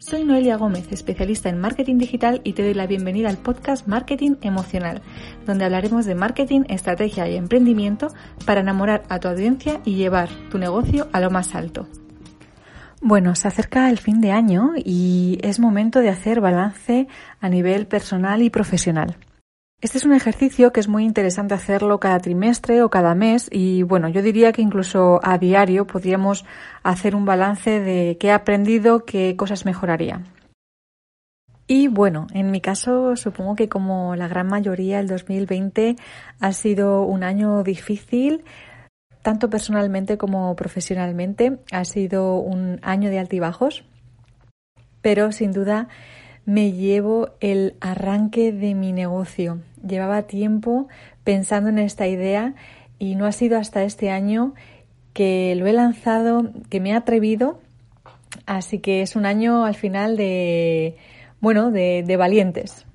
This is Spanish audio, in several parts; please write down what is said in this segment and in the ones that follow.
Soy Noelia Gómez, especialista en marketing digital y te doy la bienvenida al podcast Marketing Emocional, donde hablaremos de marketing, estrategia y emprendimiento para enamorar a tu audiencia y llevar tu negocio a lo más alto. Bueno, se acerca el fin de año y es momento de hacer balance a nivel personal y profesional. Este es un ejercicio que es muy interesante hacerlo cada trimestre o cada mes y bueno, yo diría que incluso a diario podríamos hacer un balance de qué he aprendido, qué cosas mejoraría. Y bueno, en mi caso supongo que como la gran mayoría el 2020 ha sido un año difícil, tanto personalmente como profesionalmente. Ha sido un año de altibajos, pero sin duda me llevo el arranque de mi negocio. Llevaba tiempo pensando en esta idea y no ha sido hasta este año que lo he lanzado, que me he atrevido. Así que es un año al final de, bueno, de, valientes.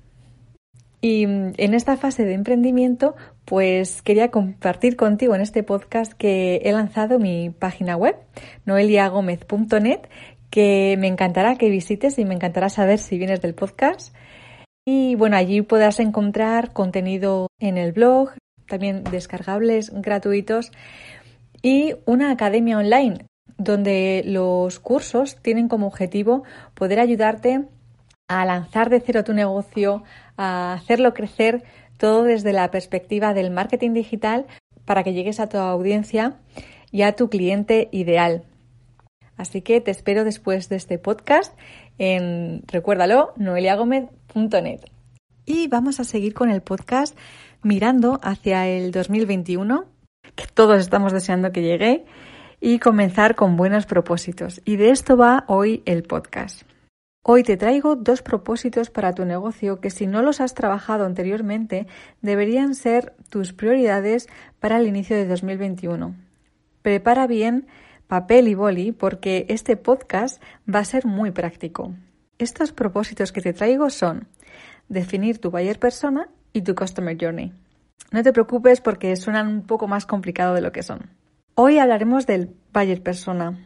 Y en esta fase de emprendimiento, pues quería compartir contigo en este podcast que he lanzado mi página web, noeliagomez.net, que me encantará que visites y me encantará saber si vienes del podcast. Y bueno, allí podrás encontrar contenido en el blog, también descargables gratuitos y una academia online donde los cursos tienen como objetivo poder ayudarte a lanzar de cero tu negocio, a hacerlo crecer todo desde la perspectiva del marketing digital para que llegues a tu audiencia y a tu cliente ideal. Así que te espero después de este podcast en, recuérdalo, Y vamos a seguir con el podcast mirando hacia el 2021, que todos estamos deseando que llegue, y comenzar con buenos propósitos. Y de esto va hoy el podcast. Hoy te traigo dos propósitos para tu negocio que si no los has trabajado anteriormente deberían ser tus prioridades para el inicio de 2021. Prepara bien papel y boli porque este podcast va a ser muy práctico. Estos propósitos que te traigo son definir tu buyer persona y tu customer journey. No te preocupes porque suenan un poco más complicado de lo que son. Hoy hablaremos del buyer persona.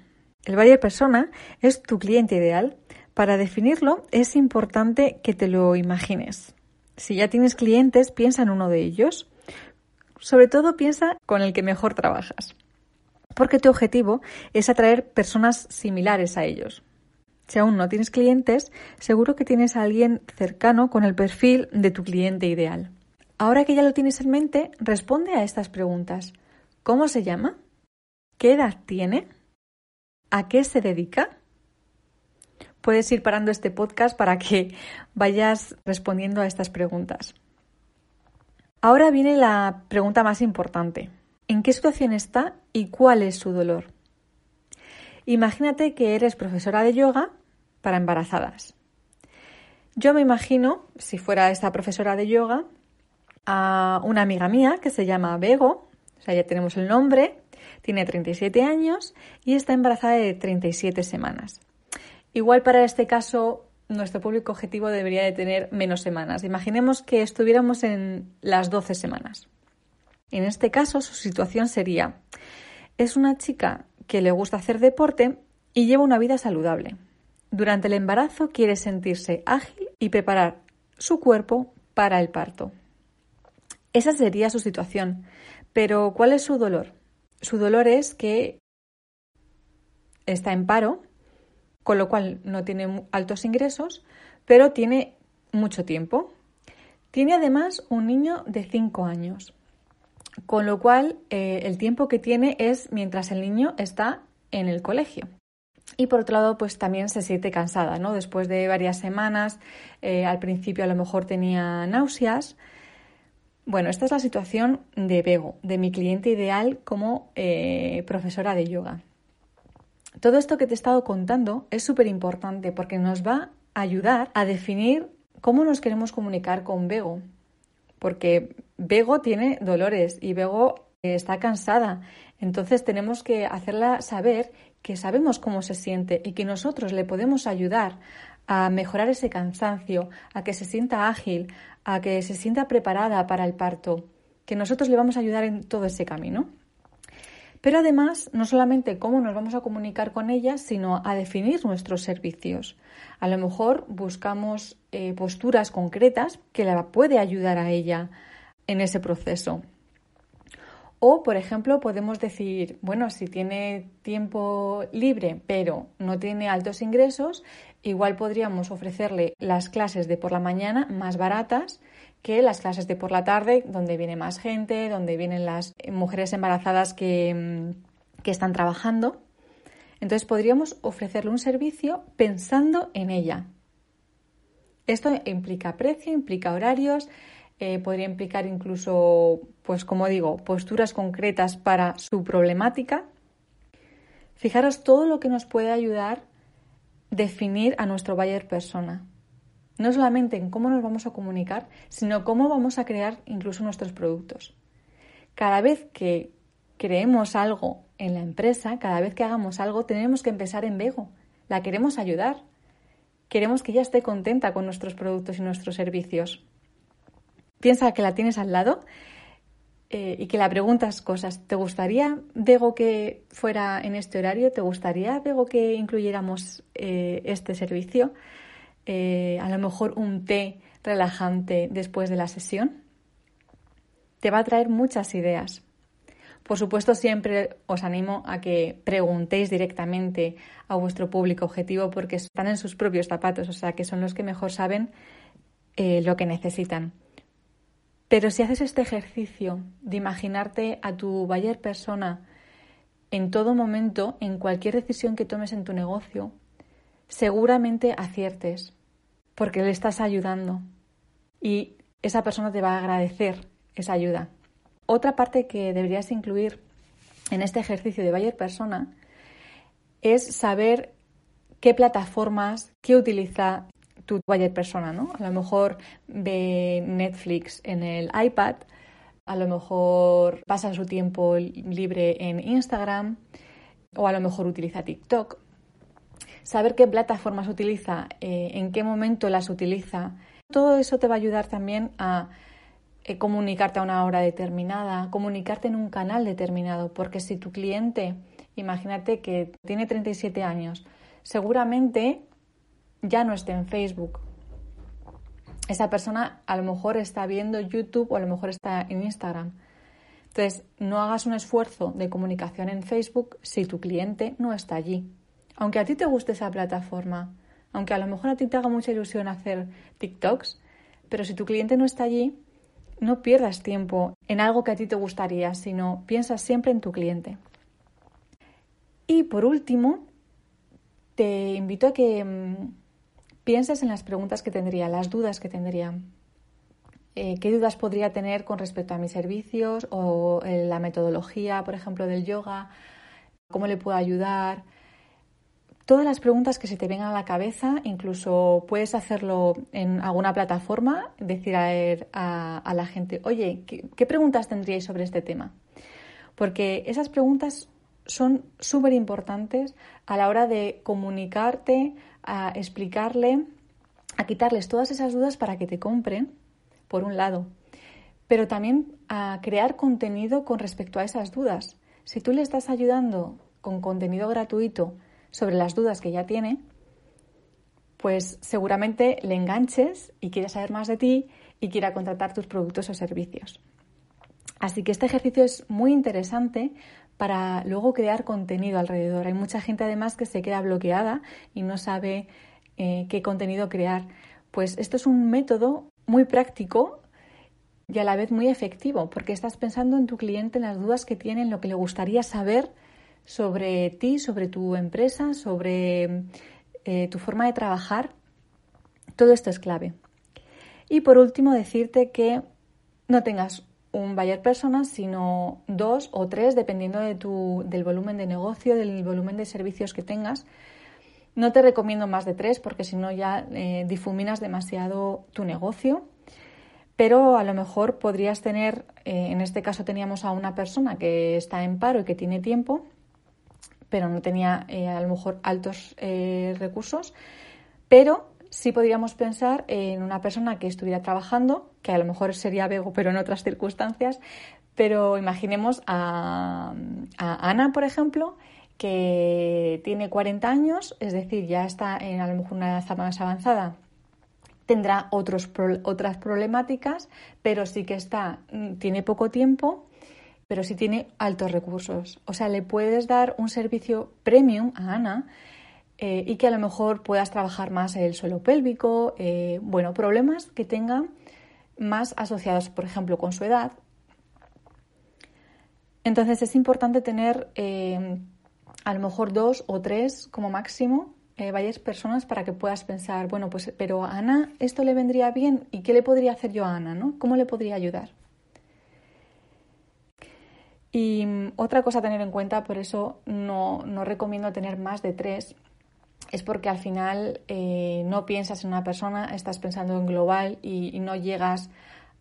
El buyer persona es tu cliente ideal. Para definirlo es importante que te lo imagines. Si ya tienes clientes, piensa en uno de ellos. Sobre todo piensa con el que mejor trabajas porque tu objetivo es atraer personas similares a ellos. Si aún no tienes clientes, seguro que tienes a alguien cercano con el perfil de tu cliente ideal. Ahora que ya lo tienes en mente, responde a estas preguntas. ¿Cómo se llama? ¿Qué edad tiene? ¿A qué se dedica? Puedes ir parando este podcast para que vayas respondiendo a estas preguntas. Ahora viene la pregunta más importante en qué situación está y cuál es su dolor. Imagínate que eres profesora de yoga para embarazadas. Yo me imagino, si fuera esta profesora de yoga, a una amiga mía que se llama Bego, o sea, ya tenemos el nombre, tiene 37 años y está embarazada de 37 semanas. Igual para este caso, nuestro público objetivo debería de tener menos semanas. Imaginemos que estuviéramos en las 12 semanas. En este caso, su situación sería, es una chica que le gusta hacer deporte y lleva una vida saludable. Durante el embarazo quiere sentirse ágil y preparar su cuerpo para el parto. Esa sería su situación. Pero ¿cuál es su dolor? Su dolor es que está en paro, con lo cual no tiene altos ingresos, pero tiene mucho tiempo. Tiene además un niño de 5 años. Con lo cual, eh, el tiempo que tiene es mientras el niño está en el colegio. Y por otro lado, pues también se siente cansada, ¿no? Después de varias semanas, eh, al principio a lo mejor tenía náuseas. Bueno, esta es la situación de Bego, de mi cliente ideal como eh, profesora de yoga. Todo esto que te he estado contando es súper importante porque nos va a ayudar a definir cómo nos queremos comunicar con Bego, porque Bego tiene dolores y Bego está cansada. Entonces tenemos que hacerla saber que sabemos cómo se siente y que nosotros le podemos ayudar a mejorar ese cansancio, a que se sienta ágil, a que se sienta preparada para el parto, que nosotros le vamos a ayudar en todo ese camino. Pero además, no solamente cómo nos vamos a comunicar con ella, sino a definir nuestros servicios. A lo mejor buscamos eh, posturas concretas que la puede ayudar a ella en ese proceso. O, por ejemplo, podemos decir, bueno, si tiene tiempo libre pero no tiene altos ingresos, igual podríamos ofrecerle las clases de por la mañana más baratas que las clases de por la tarde, donde viene más gente, donde vienen las mujeres embarazadas que, mm, que están trabajando. Entonces podríamos ofrecerle un servicio pensando en ella. Esto implica precio, implica horarios, eh, podría implicar incluso, pues como digo, posturas concretas para su problemática. Fijaros todo lo que nos puede ayudar definir a nuestro buyer persona no solamente en cómo nos vamos a comunicar, sino cómo vamos a crear incluso nuestros productos. Cada vez que creemos algo en la empresa, cada vez que hagamos algo, tenemos que empezar en Bego. La queremos ayudar. Queremos que ella esté contenta con nuestros productos y nuestros servicios. Piensa que la tienes al lado eh, y que la preguntas cosas. ¿Te gustaría, Bego, que fuera en este horario? ¿Te gustaría, Bego, que incluyéramos eh, este servicio? Eh, a lo mejor un té relajante después de la sesión, te va a traer muchas ideas. Por supuesto, siempre os animo a que preguntéis directamente a vuestro público objetivo porque están en sus propios zapatos, o sea que son los que mejor saben lo que necesitan. Pero si haces este ejercicio de imaginarte a tu buyer persona en todo momento, en cualquier decisión que tomes en tu negocio, seguramente aciertes, porque le estás ayudando y esa persona te va a agradecer esa ayuda. Otra parte que deberías incluir en este ejercicio de buyer persona es saber qué plataformas, qué utiliza tu buyer persona, ¿no? A lo mejor ve Netflix en el iPad, a lo mejor pasa su tiempo libre en Instagram o a lo mejor utiliza TikTok saber qué plataformas utiliza, eh, en qué momento las utiliza, todo eso te va a ayudar también a eh, comunicarte a una hora determinada, comunicarte en un canal determinado, porque si tu cliente, imagínate que tiene 37 años, seguramente ya no esté en Facebook. Esa persona a lo mejor está viendo YouTube o a lo mejor está en Instagram. Entonces, no hagas un esfuerzo de comunicación en Facebook si tu cliente no está allí aunque a ti te guste esa plataforma, aunque a lo mejor a ti te haga mucha ilusión hacer TikToks, pero si tu cliente no está allí, no pierdas tiempo en algo que a ti te gustaría, sino piensa siempre en tu cliente. Y por último, te invito a que mm, pienses en las preguntas que tendría, las dudas que tendría. Eh, ¿Qué dudas podría tener con respecto a mis servicios o eh, la metodología, por ejemplo, del yoga? ¿Cómo le puedo ayudar? todas las preguntas que se te vengan a la cabeza, incluso puedes hacerlo en alguna plataforma, decir a, la gente, oye, ¿qué, preguntas tendríais sobre este tema? Porque esas preguntas son súper importantes a la hora de comunicarte, a explicarle, a quitarles todas esas dudas para que te compren, por un lado, pero también a crear contenido con respecto a esas dudas. Si tú le estás ayudando con contenido gratuito, sobre las dudas que ya tiene, pues seguramente le enganches y quiera saber más de ti y quiera contratar tus productos o servicios. Así que este ejercicio es muy interesante para luego crear contenido alrededor. Hay mucha gente además que se queda bloqueada y no sabe eh, qué contenido crear. Pues esto es un método muy práctico y a la vez muy efectivo, porque estás pensando en tu cliente, en las dudas que tiene, en lo que le gustaría saber sobre ti, sobre tu empresa, sobre eh, tu forma de trabajar. Todo esto es clave. Y por último, decirte que no tengas un buyer persona, sino dos o tres, dependiendo de tu, del volumen de negocio, del volumen de servicios que tengas. No te recomiendo más de tres porque si no ya eh, difuminas demasiado tu negocio. Pero a lo mejor podrías tener, eh, en este caso teníamos a una persona que está en paro y que tiene tiempo, pero no tenía eh, a lo mejor altos recursos, pero sí podríamos pensar en una persona que estuviera trabajando, que a lo mejor sería Bego, pero en otras circunstancias, Pero imaginemos a, Ana, por ejemplo, que tiene 40 años, es decir, ya está en a lo mejor una edad más avanzada, tendrá otros, otras problemáticas, pero sí que está, mm, tiene poco tiempo, pero sí tiene altos recursos. O sea, le puedes dar un servicio premium a Ana eh, y que a lo mejor puedas trabajar más el suelo pélvico, eh, bueno, problemas que tenga más asociados, por ejemplo, con su edad. Entonces es importante tener eh, a lo mejor dos o tres como máximo varias personas para que puedas pensar, bueno, pues, pero a Ana esto le vendría bien y qué le podría hacer yo a Ana, ¿no? ¿Cómo le podría ayudar? Y mm, otra cosa a tener en cuenta, por eso no, no recomiendo tener más de tres, es porque al final eh, no piensas en una persona, estás pensando en global y, no llegas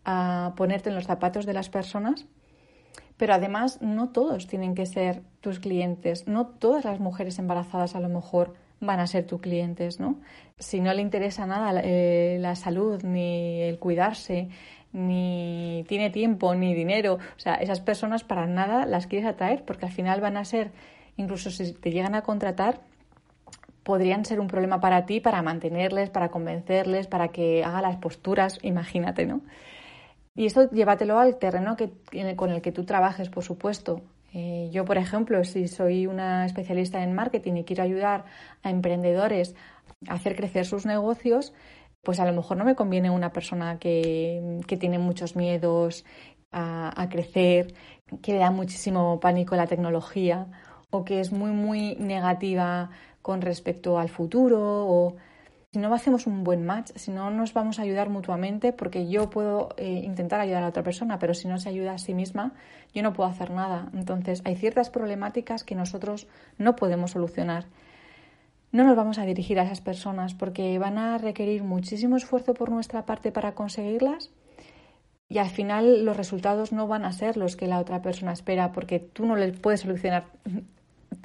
a ponerte en los zapatos de las personas. Pero además no todos tienen que ser tus clientes, no todas las mujeres embarazadas a lo mejor van a ser tus clientes, ¿no? Si no le interesa nada eh, la salud, ni el cuidarse, ni tiene tiempo, ni dinero, o sea, esas personas para nada las quieres atraer porque al final van a ser, incluso si te llegan a contratar, podrían ser un problema para ti, para mantenerles, para convencerles, para que haga las posturas, imagínate, ¿no? Y esto llévatelo al terreno que, con el que tú trabajes, por supuesto. Eh, yo, por ejemplo, si soy una especialista en marketing y quiero ayudar a emprendedores a hacer crecer sus negocios, pues a lo mejor no me conviene una persona que, tiene muchos miedos a, crecer, que le da muchísimo pánico la tecnología o que es muy, muy negativa con respecto al futuro o si no hacemos un buen match, si no nos vamos a ayudar mutuamente, porque yo puedo eh, intentar ayudar a otra persona, pero si no se ayuda a sí misma, yo no puedo hacer nada. Entonces, hay ciertas problemáticas que nosotros no podemos solucionar. No nos vamos a dirigir a esas personas porque van a requerir muchísimo esfuerzo por nuestra parte para conseguirlas y al final los resultados no van a ser los que la otra persona espera porque tú no le puedes solucionar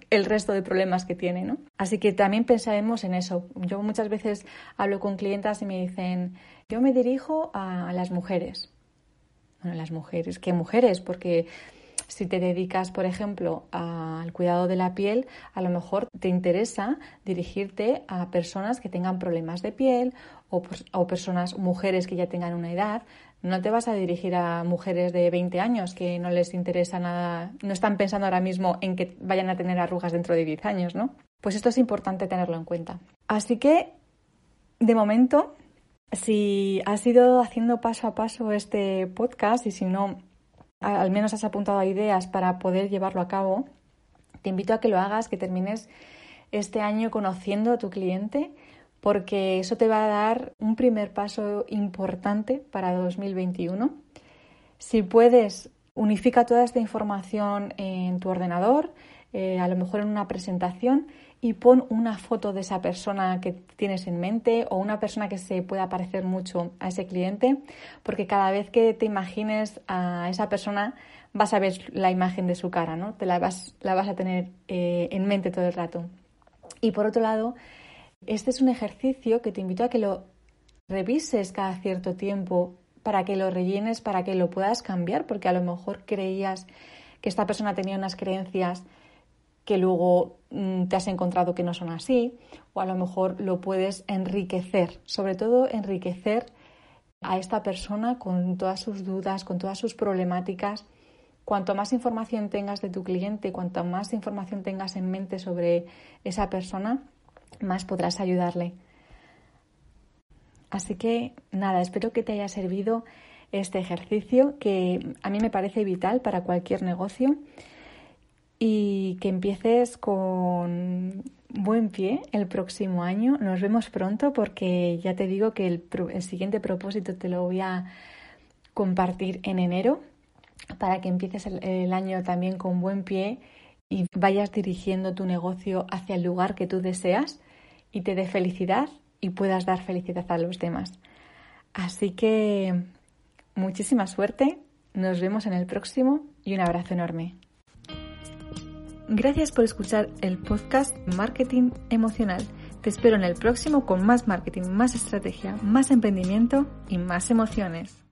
el resto de problemas que tiene, ¿no? Así que también pensaremos en eso. Yo muchas veces hablo con clientas y me dicen, yo me dirijo a las mujeres. Bueno, las mujeres, ¿qué mujeres? Porque si te dedicas, por ejemplo, al cuidado de la piel, a lo mejor te interesa dirigirte a personas que tengan problemas de piel o, personas, mujeres que ya tengan una edad, no te vas a dirigir a mujeres de 20 años que no les interesa nada, no están pensando ahora mismo en que vayan a tener arrugas dentro de 10 años, ¿no? Pues esto es importante tenerlo en cuenta. Así que, de momento, si has ido haciendo paso a paso este podcast y si no, al menos has apuntado ideas para poder llevarlo a cabo, te invito a que lo hagas, que termines este año conociendo a tu cliente, porque eso te va a dar un primer paso importante para 2021. Si puedes, unifica toda esta información en tu ordenador, eh, a lo mejor en una presentación, y pon una foto de esa persona que tienes en mente o una persona que se pueda parecer mucho a ese cliente, porque cada vez que te imagines a esa persona vas a ver la imagen de su cara, ¿no? Te la vas, la vas a tener eh, en mente todo el rato. Y por otro lado, este es un ejercicio que te invito a que lo revises cada cierto tiempo para que lo rellenes, para que lo puedas cambiar, porque a lo mejor creías que esta persona tenía unas creencias que luego mm, te has encontrado que no son así, o a lo mejor lo puedes enriquecer, sobre todo enriquecer a esta persona con todas sus dudas, con todas sus problemáticas. Cuanto más información tengas de tu cliente, cuanto más información tengas en mente sobre esa persona, más podrás ayudarle. Así que nada, espero que te haya servido este ejercicio que a mí me parece vital para cualquier negocio y que empieces con buen pie el próximo año. Nos vemos pronto porque ya te digo que el, siguiente propósito te lo voy a compartir en enero para que empieces el año también con buen pie y vayas dirigiendo tu negocio hacia el lugar que tú deseas y te dé felicidad y puedas dar felicidad a los demás. Así que muchísima suerte, nos vemos en el próximo y un abrazo enorme. Gracias por escuchar el podcast Marketing Emocional. Te espero en el próximo con más marketing, más estrategia, más emprendimiento y más emociones.